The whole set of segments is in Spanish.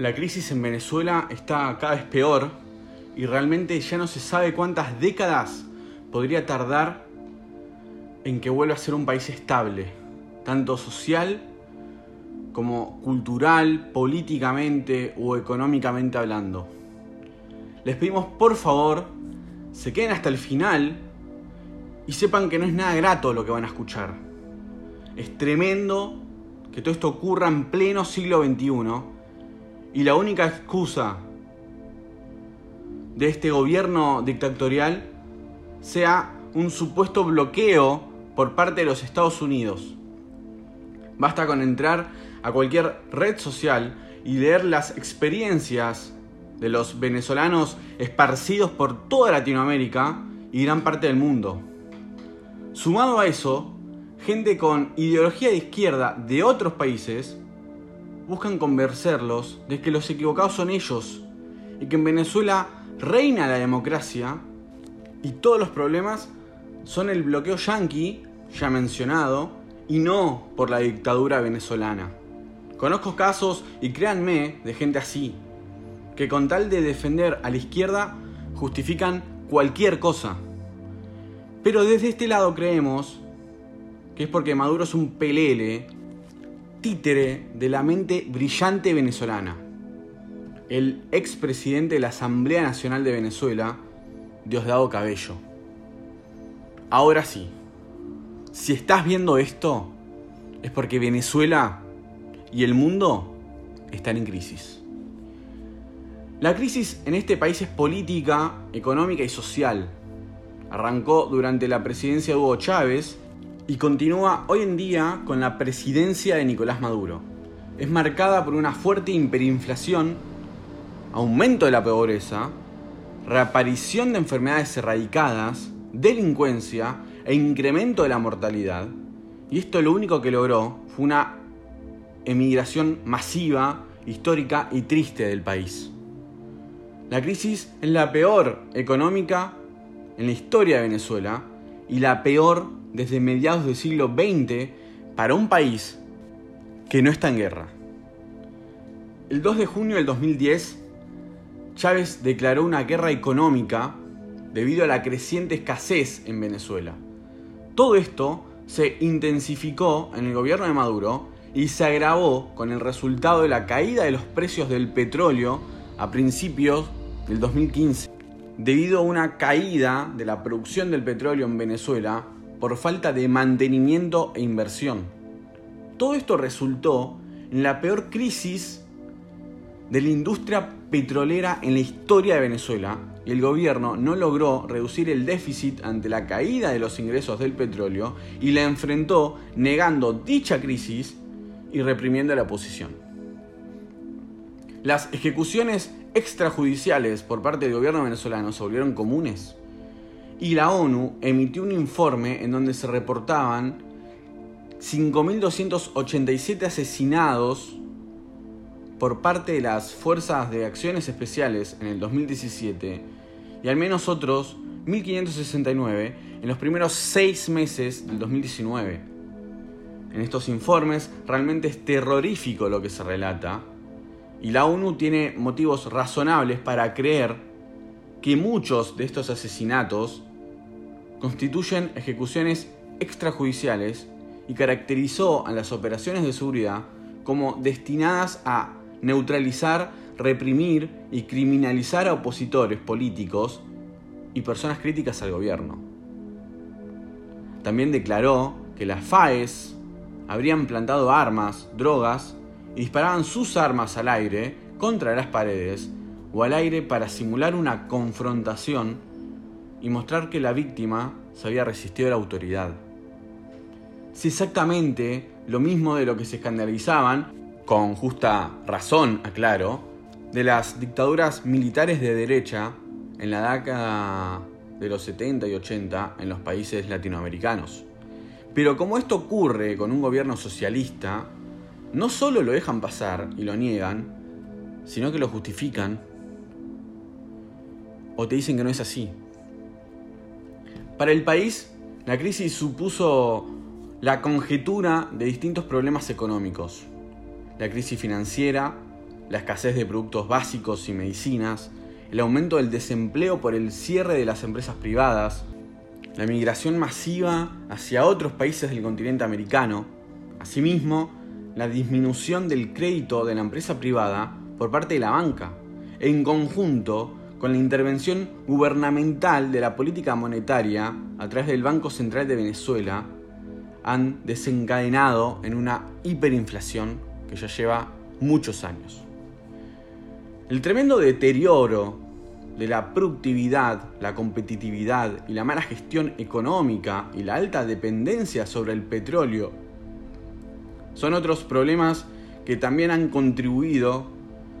La crisis en Venezuela está cada vez peor y realmente ya no se sabe cuántas décadas podría tardar en que vuelva a ser un país estable, tanto social como cultural, políticamente o económicamente hablando. Les pedimos por favor, se queden hasta el final y sepan que no es nada grato lo que van a escuchar. Es tremendo que todo esto ocurra en pleno siglo XXI y la única excusa de este gobierno dictatorial sea un supuesto bloqueo por parte de los Estados Unidos. Basta con entrar a cualquier red social y leer las experiencias de los venezolanos esparcidos por toda Latinoamérica y gran parte del mundo. Sumado a eso, gente con ideología de izquierda de otros países buscan convencerlos de que los equivocados son ellos y que en Venezuela reina la democracia y todos los problemas son el bloqueo yanqui, ya mencionado, y no por la dictadura venezolana. Conozco casos, y créanme, de gente así, que con tal de defender a la izquierda justifican cualquier cosa. Pero desde este lado creemos que es porque Maduro es un pelele títere de la mente brillante venezolana. El expresidente de la Asamblea Nacional de Venezuela, Diosdado Cabello. Ahora sí, si estás viendo esto, es porque Venezuela y el mundo están en crisis. La crisis en este país es política, económica y social. Arrancó durante la presidencia de Hugo Chávez y continúa hoy en día con la presidencia de Nicolás Maduro. Es marcada por una fuerte hiperinflación, aumento de la pobreza, reaparición de enfermedades erradicadas, delincuencia e incremento de la mortalidad. Y esto lo único que logró fue una emigración masiva, histórica y triste del país. La crisis es la peor económica en la historia de Venezuela y la peor desde mediados del siglo XX para un país que no está en guerra. El 2 de junio del 2010, Chávez declaró una guerra económica debido a la creciente escasez en Venezuela. Todo esto se intensificó en el gobierno de Maduro y se agravó con el resultado de la caída de los precios del petróleo a principios del 2015. Debido a una caída de la producción del petróleo en Venezuela, por falta de mantenimiento e inversión. Todo esto resultó en la peor crisis de la industria petrolera en la historia de Venezuela y el gobierno no logró reducir el déficit ante la caída de los ingresos del petróleo y la enfrentó negando dicha crisis y reprimiendo la oposición. Las ejecuciones extrajudiciales por parte del gobierno venezolano se volvieron comunes y la ONU emitió un informe en donde se reportaban 5.287 asesinados por parte de las Fuerzas de Acciones Especiales en el 2017 y al menos otros 1.569 en los primeros seis meses del 2019. En estos informes realmente es terrorífico lo que se relata y la ONU tiene motivos razonables para creer que muchos de estos asesinatos constituyen ejecuciones extrajudiciales y caracterizó a las operaciones de seguridad como destinadas a neutralizar, reprimir y criminalizar a opositores políticos y personas críticas al gobierno. También declaró que las FAES habrían plantado armas, drogas y disparaban sus armas al aire contra las paredes o al aire para simular una confrontación y mostrar que la víctima se había resistido a la autoridad. Es exactamente lo mismo de lo que se escandalizaban, con justa razón, aclaro, de las dictaduras militares de derecha en la década de los 70 y 80 en los países latinoamericanos. Pero como esto ocurre con un gobierno socialista, no solo lo dejan pasar y lo niegan, sino que lo justifican o te dicen que no es así. Para el país, la crisis supuso la conjetura de distintos problemas económicos. La crisis financiera, la escasez de productos básicos y medicinas, el aumento del desempleo por el cierre de las empresas privadas, la migración masiva hacia otros países del continente americano, asimismo, la disminución del crédito de la empresa privada por parte de la banca, en conjunto con la intervención gubernamental de la política monetaria a través del Banco Central de Venezuela, han desencadenado en una hiperinflación que ya lleva muchos años. El tremendo deterioro de la productividad, la competitividad y la mala gestión económica y la alta dependencia sobre el petróleo son otros problemas que también han contribuido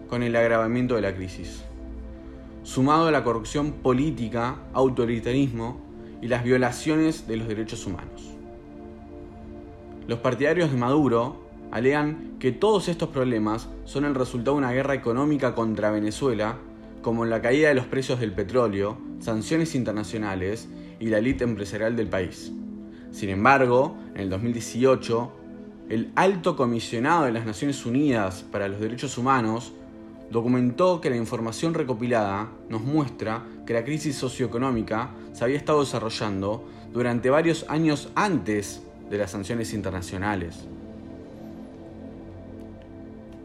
con el agravamiento de la crisis. Sumado a la corrupción política, autoritarismo y las violaciones de los derechos humanos. Los partidarios de Maduro alegan que todos estos problemas son el resultado de una guerra económica contra Venezuela, como la caída de los precios del petróleo, sanciones internacionales y la élite empresarial del país. Sin embargo, en el 2018, el alto comisionado de las Naciones Unidas para los Derechos Humanos documentó que la información recopilada nos muestra que la crisis socioeconómica se había estado desarrollando durante varios años antes de las sanciones internacionales.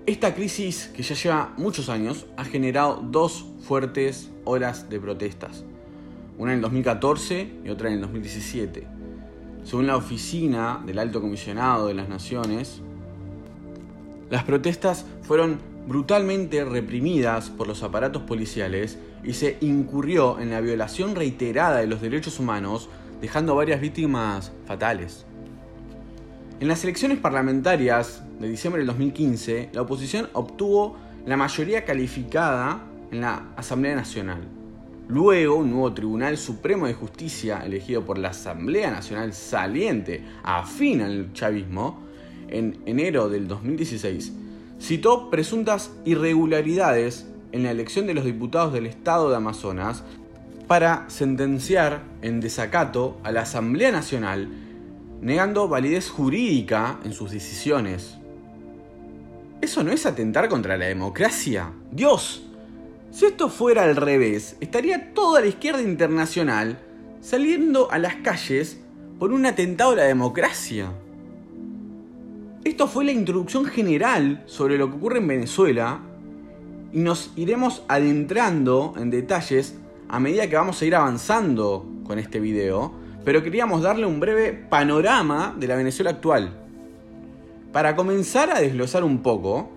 Esta crisis, que ya lleva muchos años, ha generado dos fuertes olas de protestas, una en el 2014 y otra en el 2017. Según la oficina del Alto Comisionado de las Naciones, las protestas fueron brutalmente reprimidas por los aparatos policiales y se incurrió en la violación reiterada de los derechos humanos, dejando varias víctimas fatales. En las elecciones parlamentarias de diciembre del 2015, la oposición obtuvo la mayoría calificada en la Asamblea Nacional. Luego, un nuevo Tribunal Supremo de Justicia, elegido por la Asamblea Nacional saliente, afín al chavismo, en enero del 2016, citó presuntas irregularidades en la elección de los diputados del Estado de Amazonas para sentenciar en desacato a la Asamblea Nacional negando validez jurídica en sus decisiones. ¿Eso no es atentar contra la democracia? Dios, si esto fuera al revés, estaría toda la izquierda internacional saliendo a las calles por un atentado a la democracia. Esto fue la introducción general sobre lo que ocurre en Venezuela y nos iremos adentrando en detalles a medida que vamos a ir avanzando con este video pero queríamos darle un breve panorama de la Venezuela actual. Para comenzar a desglosar un poco,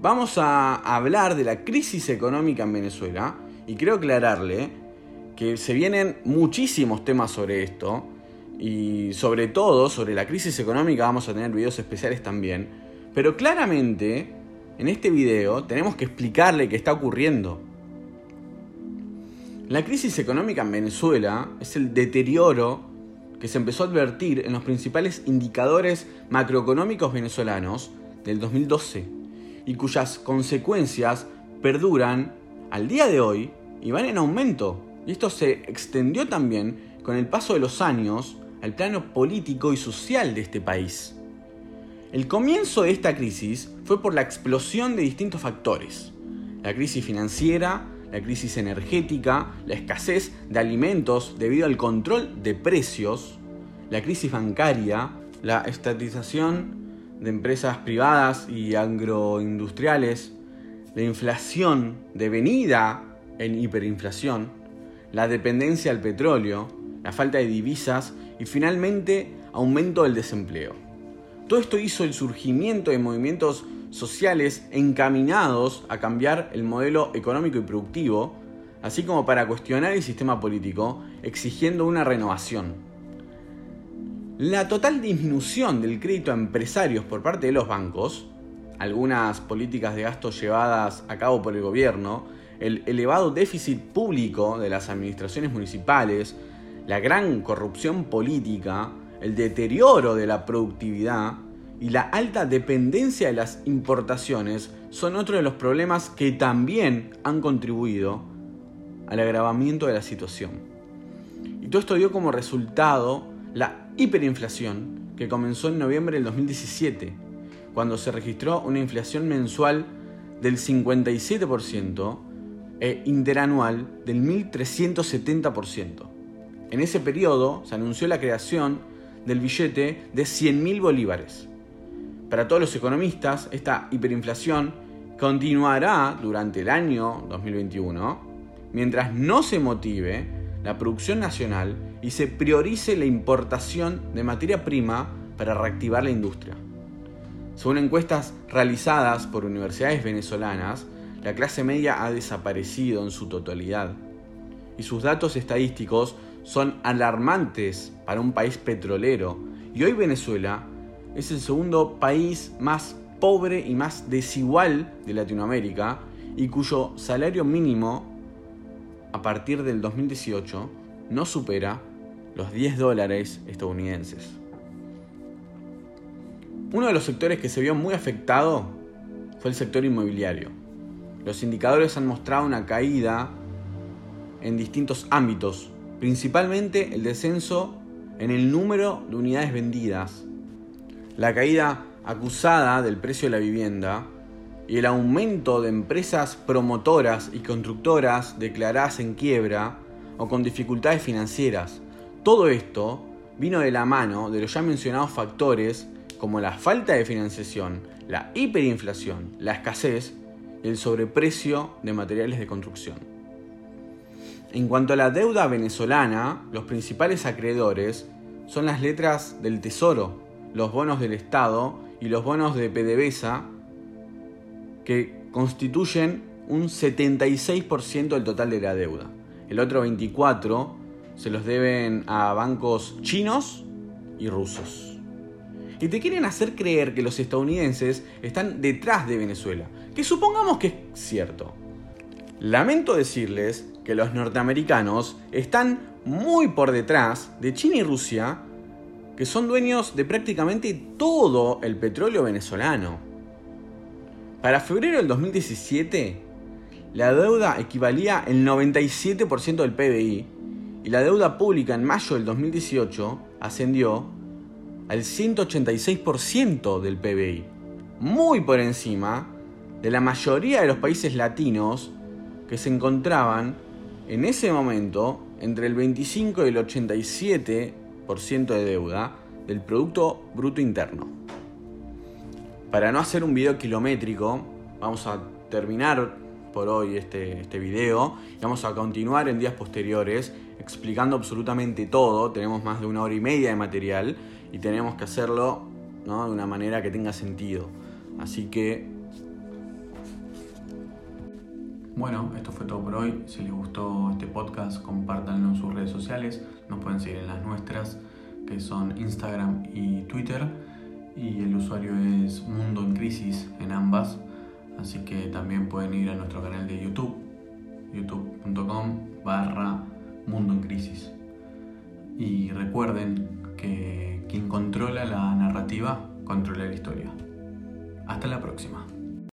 vamos a hablar de la crisis económica en Venezuela y quiero aclararle que se vienen muchísimos temas sobre esto y sobre todo sobre la crisis económica vamos a tener videos especiales también, pero claramente en este video tenemos que explicarle qué está ocurriendo. La crisis económica en Venezuela es el deterioro que se empezó a advertir en los principales indicadores macroeconómicos venezolanos del 2012 y cuyas consecuencias perduran al día de hoy y van en aumento. Y esto se extendió también con el paso de los años al plano político y social de este país. El comienzo de esta crisis fue por la explosión de distintos factores. La crisis financiera, la crisis energética, la escasez de alimentos debido al control de precios, la crisis bancaria, la estatización de empresas privadas y agroindustriales, la inflación devenida en hiperinflación, la dependencia al petróleo, la falta de divisas y finalmente aumento del desempleo. Todo esto hizo el surgimiento de movimientos sociales encaminados a cambiar el modelo económico y productivo, así como para cuestionar el sistema político, exigiendo una renovación. La total disminución del crédito a empresarios por parte de los bancos, algunas políticas de gasto llevadas a cabo por el gobierno, el elevado déficit público de las administraciones municipales, la gran corrupción política, el deterioro de la productividad, y la alta dependencia de las importaciones son otro de los problemas que también han contribuido al agravamiento de la situación. Y todo esto dio como resultado la hiperinflación que comenzó en noviembre del 2017, cuando se registró una inflación mensual del 57% e interanual del 1370%. En ese periodo se anunció la creación del billete de 100.000 bolívares. Para todos los economistas, esta hiperinflación continuará durante el año 2021 mientras no se motive la producción nacional y se priorice la importación de materia prima para reactivar la industria. Según encuestas realizadas por universidades venezolanas, la clase media ha desaparecido en su totalidad y sus datos estadísticos son alarmantes para un país petrolero y hoy Venezuela es el segundo país más pobre y más desigual de Latinoamérica y cuyo salario mínimo a partir del 2018 no supera los 10 dólares estadounidenses. Uno de los sectores que se vio muy afectado fue el sector inmobiliario. Los indicadores han mostrado una caída en distintos ámbitos, principalmente el descenso en el número de unidades vendidas, la caída acusada del precio de la vivienda y el aumento de empresas promotoras y constructoras declaradas en quiebra o con dificultades financieras. Todo esto vino de la mano de los ya mencionados factores como la falta de financiación, la hiperinflación, la escasez y el sobreprecio de materiales de construcción. En cuanto a la deuda venezolana, los principales acreedores son las letras del Tesoro, los bonos del Estado y los bonos de PDVSA que constituyen un 76% del total de la deuda. El otro 24% se los deben a bancos chinos y rusos. Y te quieren hacer creer que los estadounidenses están detrás de Venezuela, que supongamos que es cierto. Lamento decirles que los norteamericanos están muy por detrás de China y Rusia, que son dueños de prácticamente todo el petróleo venezolano. Para febrero del 2017, la deuda equivalía al 97% del PBI y la deuda pública en mayo del 2018 ascendió al 186% del PBI, muy por encima de la mayoría de los países latinos que se encontraban en ese momento entre el 25 y el 87% de deuda del Producto Bruto Interno. Para no hacer un video kilométrico, vamos a terminar por hoy este, este video y vamos a continuar en días posteriores explicando absolutamente todo. Tenemos más de una hora y media de material y tenemos que hacerlo de una manera que tenga sentido. Así que... Bueno, esto fue todo por hoy. Si les gustó este podcast, compártanlo en sus redes sociales. Nos pueden seguir en las nuestras, que son Instagram y Twitter y el usuario es Mundo en Crisis en ambas, así que también pueden ir a nuestro canal de YouTube, youtube.com barra Mundo en Crisis. Y recuerden que quien controla la narrativa controla la historia. Hasta la próxima.